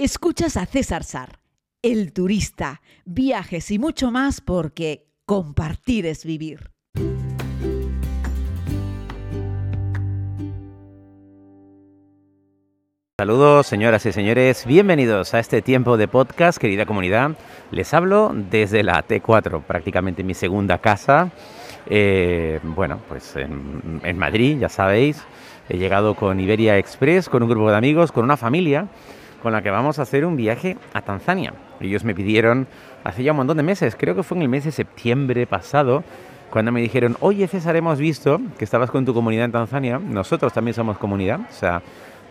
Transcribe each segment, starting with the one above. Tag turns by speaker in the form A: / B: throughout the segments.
A: Escuchas a César Sar, el turista, viajes y mucho más porque compartir es vivir.
B: Saludos señoras y señores, bienvenidos a este tiempo de podcast, querida comunidad. Les hablo desde la T4, prácticamente mi segunda casa. Eh, bueno, pues en, en Madrid, ya sabéis, he llegado con Iberia Express, con un grupo de amigos, con una familia con la que vamos a hacer un viaje a Tanzania. Ellos me pidieron hace ya un montón de meses, creo que fue en el mes de septiembre pasado, cuando me dijeron, oye César, hemos visto que estabas con tu comunidad en Tanzania, nosotros también somos comunidad, o sea,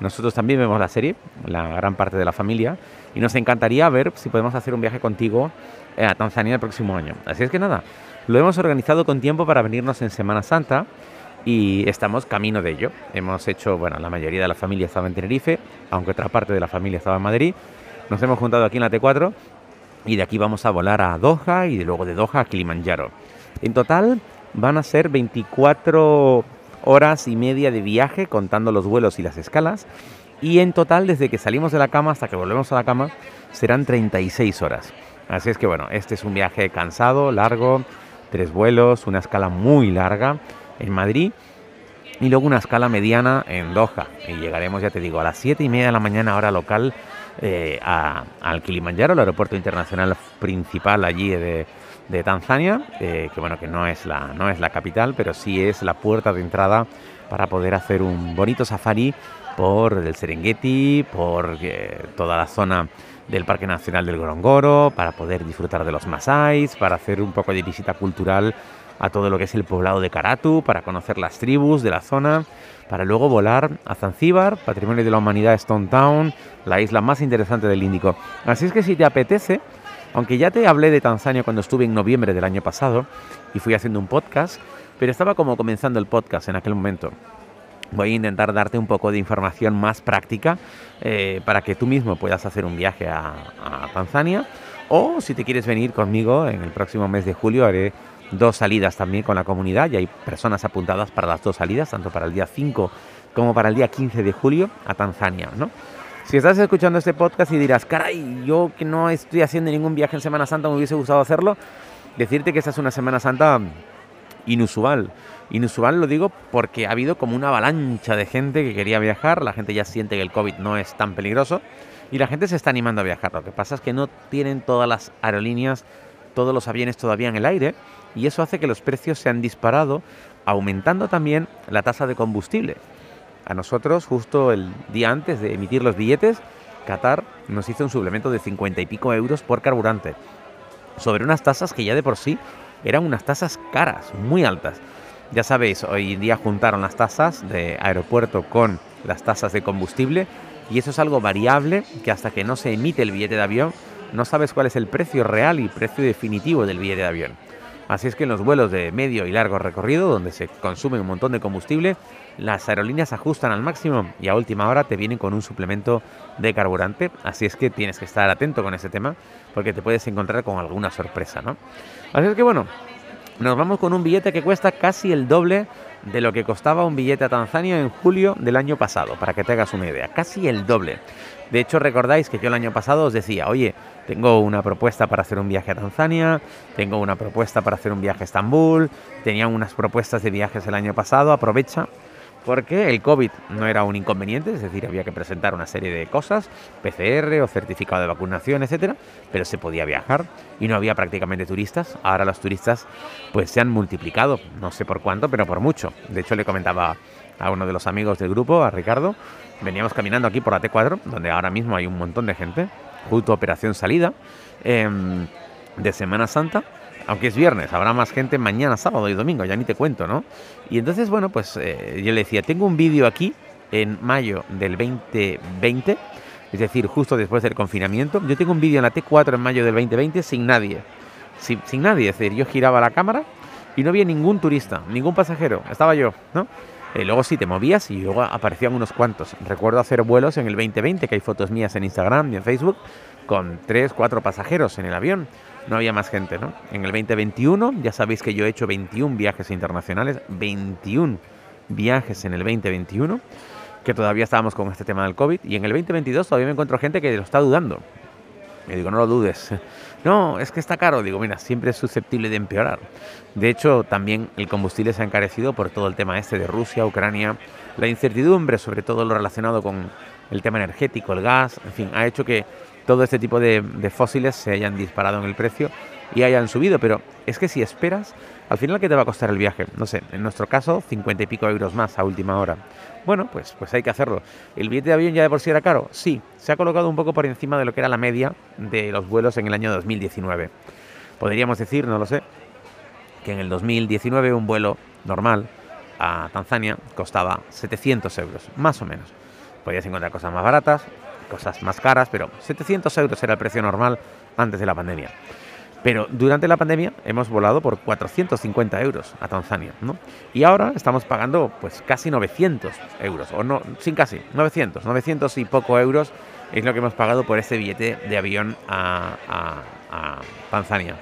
B: nosotros también vemos la serie, la gran parte de la familia, y nos encantaría ver si podemos hacer un viaje contigo eh, a Tanzania el próximo año. Así es que nada, lo hemos organizado con tiempo para venirnos en Semana Santa y estamos camino de ello. Hemos hecho, bueno, la mayoría de la familia estaba en Tenerife, aunque otra parte de la familia estaba en Madrid. Nos hemos juntado aquí en la T4 y de aquí vamos a volar a Doha y de luego de Doha a Kilimanjaro. En total van a ser 24 horas y media de viaje contando los vuelos y las escalas y en total desde que salimos de la cama hasta que volvemos a la cama serán 36 horas. Así es que bueno, este es un viaje cansado, largo, tres vuelos, una escala muy larga en Madrid y luego una escala mediana en Doha. Y llegaremos, ya te digo, a las 7 y media de la mañana hora local eh, al Kilimanjaro, el aeropuerto internacional principal allí de, Tanzania, eh, que bueno, que no es, la, no es la capital, pero sí es la puerta de entrada para poder hacer un bonito safari por el Serengeti, por eh, toda la zona del Parque Nacional del Gorongoro, para poder disfrutar de los Masáis, para hacer un poco de visita cultural a todo lo que es el poblado de Karatu, para conocer las tribus de la zona, para luego volar a Zanzíbar, Patrimonio de la Humanidad Stone Town, la isla más interesante del Índico. Así es que si te apetece, aunque ya te hablé de Tanzania cuando estuve en noviembre del año pasado y fui haciendo un podcast, pero estaba como comenzando el podcast en aquel momento. Voy a intentar darte un poco de información más práctica eh, para que tú mismo puedas hacer un viaje a, a Tanzania o si te quieres venir conmigo en el próximo mes de julio haré dos salidas también con la comunidad y hay personas apuntadas para las dos salidas, tanto para el día 5 como para el día 15 de julio a Tanzania, ¿no? Si estás escuchando este podcast y dirás, caray, yo que no estoy haciendo ningún viaje en Semana Santa, me hubiese gustado hacerlo, decirte que esta es una Semana Santa inusual. Inusual lo digo porque ha habido como una avalancha de gente que quería viajar, la gente ya siente que el COVID no es tan peligroso y la gente se está animando a viajar. Lo que pasa es que no tienen todas las aerolíneas, todos los aviones todavía en el aire y eso hace que los precios se han disparado, aumentando también la tasa de combustible. A nosotros, justo el día antes de emitir los billetes, Qatar nos hizo un suplemento de 50 y pico euros por carburante, sobre unas tasas que ya de por sí eran unas tasas caras, muy altas. Ya sabéis, hoy en día juntaron las tasas de aeropuerto con las tasas de combustible y eso es algo variable que hasta que no se emite el billete de avión no sabes cuál es el precio real y precio definitivo del billete de avión. Así es que en los vuelos de medio y largo recorrido, donde se consume un montón de combustible, las aerolíneas ajustan al máximo y a última hora te vienen con un suplemento de carburante. Así es que tienes que estar atento con ese tema porque te puedes encontrar con alguna sorpresa, ¿no? Así es que bueno, nos vamos con un billete que cuesta casi el doble de lo que costaba un billete a Tanzania en julio del año pasado, para que te hagas una idea, casi el doble. De hecho, recordáis que yo el año pasado os decía, oye, tengo una propuesta para hacer un viaje a Tanzania, tengo una propuesta para hacer un viaje a Estambul, tenía unas propuestas de viajes el año pasado, aprovecha porque el COVID no era un inconveniente, es decir, había que presentar una serie de cosas, PCR o certificado de vacunación, etcétera, pero se podía viajar y no había prácticamente turistas. Ahora los turistas pues se han multiplicado, no sé por cuánto, pero por mucho. De hecho, le comentaba a uno de los amigos del grupo, a Ricardo, veníamos caminando aquí por la T4, donde ahora mismo hay un montón de gente, justo operación salida em, de Semana Santa, aunque es viernes, habrá más gente mañana, sábado y domingo, ya ni te cuento, ¿no? Y entonces, bueno, pues eh, yo le decía, tengo un vídeo aquí en mayo del 2020, es decir, justo después del confinamiento, yo tengo un vídeo en la T4 en mayo del 2020 sin nadie, sin, sin nadie, es decir, yo giraba la cámara y no había ningún turista, ningún pasajero, estaba yo, ¿no? Eh, luego sí te movías y luego aparecían unos cuantos. Recuerdo hacer vuelos en el 2020, que hay fotos mías en Instagram y en Facebook, con 3, 4 pasajeros en el avión. No había más gente, ¿no? En el 2021, ya sabéis que yo he hecho 21 viajes internacionales, 21 viajes en el 2021. que todavía estábamos con este tema del COVID y en el 2022 todavía me encuentro gente que lo está dudando. Y digo, no lo dudes. No, es que está caro. Digo, mira, siempre es susceptible de empeorar. De hecho, también el combustible se ha encarecido por todo el tema este de Rusia, Ucrania, la incertidumbre, sobre todo lo relacionado con el tema energético, el gas, en fin, ha hecho que todo este tipo de, de fósiles se hayan disparado en el precio y hayan subido. Pero es que si esperas, al final, ¿qué te va a costar el viaje? No sé, en nuestro caso, 50 y pico euros más a última hora. Bueno, pues, pues hay que hacerlo. ¿El billete de avión ya de por sí era caro? Sí, se ha colocado un poco por encima de lo que era la media de los vuelos en el año 2019. Podríamos decir, no lo sé, que en el 2019 un vuelo normal a Tanzania costaba 700 euros, más o menos. Podías encontrar cosas más baratas, cosas más caras, pero 700 euros era el precio normal antes de la pandemia. Pero durante la pandemia hemos volado por 450 euros a Tanzania, ¿no? Y ahora estamos pagando pues casi 900 euros, o no, sin casi, 900, 900 y poco euros es lo que hemos pagado por ese billete de avión a, a Tanzania.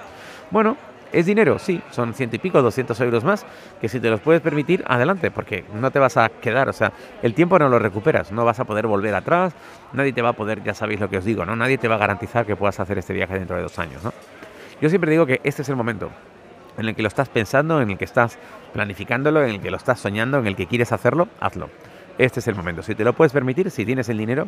B: Bueno, ¿Es dinero? Sí, son ciento y pico, 200 euros más, que si te los puedes permitir, adelante, porque no te vas a quedar, o sea, el tiempo no lo recuperas, no vas a poder volver atrás, nadie te va a poder, ya sabéis lo que os digo, ¿no? Nadie te va a garantizar que puedas hacer este viaje dentro de dos años, ¿no? Yo siempre digo que este es el momento en el que lo estás pensando, en el que estás planificándolo, en el que lo estás soñando, en el que quieres hacerlo, hazlo. Este es el momento. Si te lo puedes permitir, si tienes el dinero,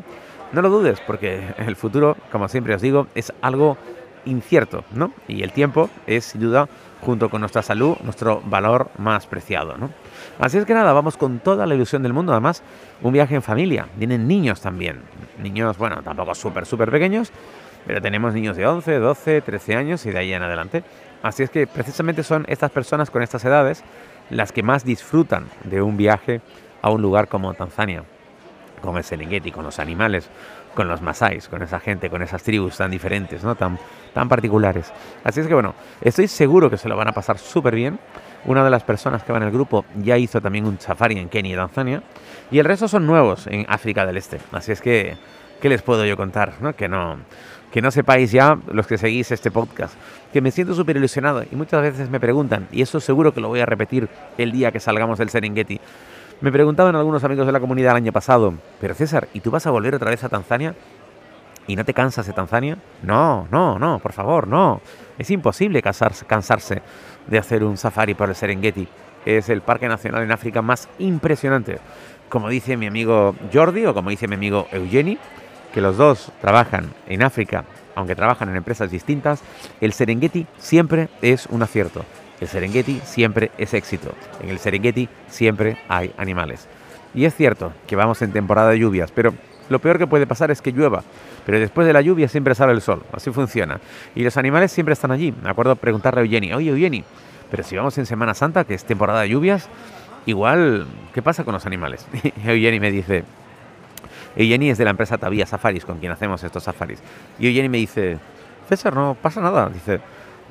B: no lo dudes, porque el futuro, como siempre os digo, es algo incierto, ¿no? Y el tiempo es, sin duda, junto con nuestra salud, nuestro valor más preciado, ¿no? Así es que nada, vamos con toda la ilusión del mundo. Además, un viaje en familia. Vienen niños también. Niños, bueno, tampoco súper, súper pequeños, pero tenemos niños de 11, 12, 13 años y de ahí en adelante. Así es que precisamente son estas personas con estas edades las que más disfrutan de un viaje a un lugar como Tanzania, con el Serengeti, con los animales, con los masáis, con esa gente, con esas tribus tan diferentes, ¿no? tan, tan particulares. Así es que bueno, estoy seguro que se lo van a pasar súper bien. Una de las personas que va en el grupo ya hizo también un safari en Kenia y Tanzania. Y el resto son nuevos en África del Este. Así es que, ¿qué les puedo yo contar? ¿no? Que no, que no sepáis ya, los que seguís este podcast, que me siento súper ilusionado y muchas veces me preguntan, y eso seguro que lo voy a repetir el día que salgamos del Serengeti, me preguntaban algunos amigos de la comunidad el año pasado, pero César, ¿y tú vas a volver otra vez a Tanzania? ¿Y no te cansas de Tanzania? No, no, no, por favor, no. Es imposible cansarse, cansarse de hacer un safari por el Serengeti. Es el parque nacional en África más impresionante. Como dice mi amigo Jordi o como dice mi amigo Eugeni, que los dos trabajan en África, aunque trabajan en empresas distintas, el Serengeti siempre es un acierto. El Serengeti siempre es éxito. En el Serengeti siempre hay animales. Y es cierto que vamos en temporada de lluvias, pero lo peor que puede pasar es que llueva. Pero después de la lluvia siempre sale el sol. Así funciona. Y los animales siempre están allí. Me acuerdo preguntarle a Eugeni, oye Eugeni, pero si vamos en Semana Santa, que es temporada de lluvias, igual, ¿qué pasa con los animales? Y Eugeni me dice, y Jenny es de la empresa Tavía Safaris, con quien hacemos estos safaris. Y Jenny me dice, César, no pasa nada. Dice,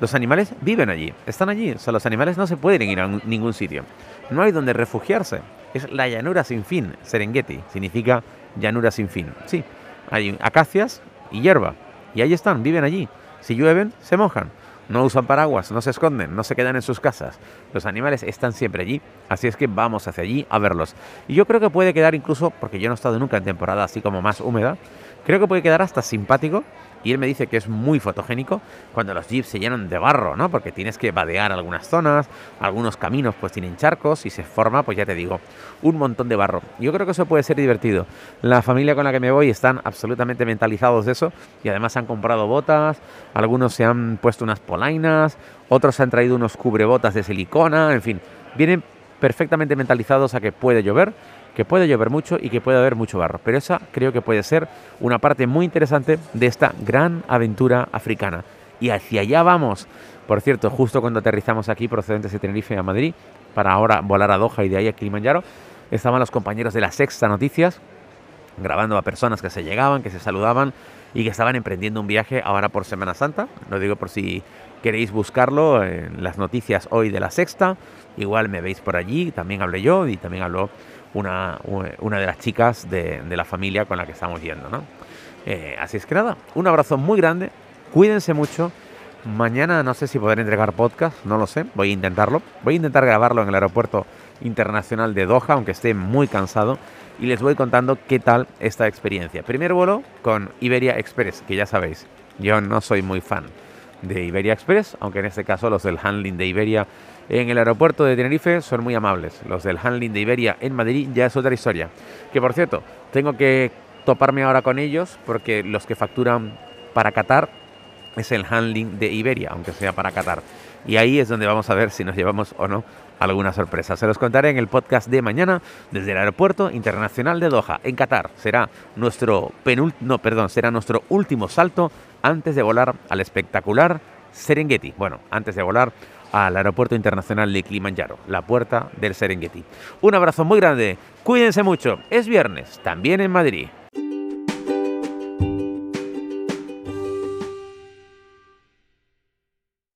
B: los animales viven allí, están allí. O sea, los animales no se pueden ir a ningún sitio. No hay donde refugiarse. Es la llanura sin fin. Serengeti significa llanura sin fin. Sí, hay acacias y hierba. Y ahí están, viven allí. Si llueven, se mojan no usan paraguas, no se esconden, no se quedan en sus casas. Los animales están siempre allí, así es que vamos hacia allí a verlos. Y yo creo que puede quedar incluso, porque yo no he estado nunca en temporada así como más húmeda, creo que puede quedar hasta simpático y él me dice que es muy fotogénico cuando los jeeps se llenan de barro, ¿no? Porque tienes que vadear algunas zonas, algunos caminos pues tienen charcos y se forma, pues ya te digo, un montón de barro. Yo creo que eso puede ser divertido. La familia con la que me voy están absolutamente mentalizados de eso y además han comprado botas, algunos se han puesto unas polainas, otros han traído unos cubrebotas de silicona, en fin, vienen perfectamente mentalizados a que puede llover que puede llover mucho y que puede haber mucho barro. Pero esa creo que puede ser una parte muy interesante de esta gran aventura africana. Y hacia allá vamos. Por cierto, justo cuando aterrizamos aquí procedentes de Tenerife a Madrid, para ahora volar a Doha y de ahí a Kilimanjaro, estaban los compañeros de la Sexta Noticias grabando a personas que se llegaban, que se saludaban y que estaban emprendiendo un viaje ahora por Semana Santa. Lo digo por si queréis buscarlo en las noticias hoy de la Sexta. Igual me veis por allí, también hablé yo y también habló una, una de las chicas de, la familia con la que estamos yendo. ¿no? Eh, así es que nada, un abrazo muy grande, cuídense mucho. Mañana no sé si podré entregar podcast, no lo sé, voy a intentarlo. Voy a intentar grabarlo en el aeropuerto Internacional de Doha, aunque esté muy cansado, y les voy contando qué tal esta experiencia. Primer vuelo con Iberia Express, que ya sabéis, yo no soy muy fan de Iberia Express, aunque en este caso los del handling de Iberia en el aeropuerto de Tenerife son muy amables. Los del handling de Iberia en Madrid ya es otra historia. Que por cierto, tengo que toparme ahora con ellos porque los que facturan para Qatar es el handling de Iberia, aunque sea para Qatar. Y ahí es donde vamos a ver si nos llevamos o no alguna sorpresa. Se los contaré en el podcast de mañana desde el Aeropuerto Internacional de Doha, en Qatar. Será nuestro no, perdón, será nuestro último salto antes de volar al espectacular Serengeti. Bueno, antes de volar al Aeropuerto Internacional de Kilimanjaro, la puerta del Serengeti. Un abrazo muy grande, cuídense mucho, es viernes, también en Madrid.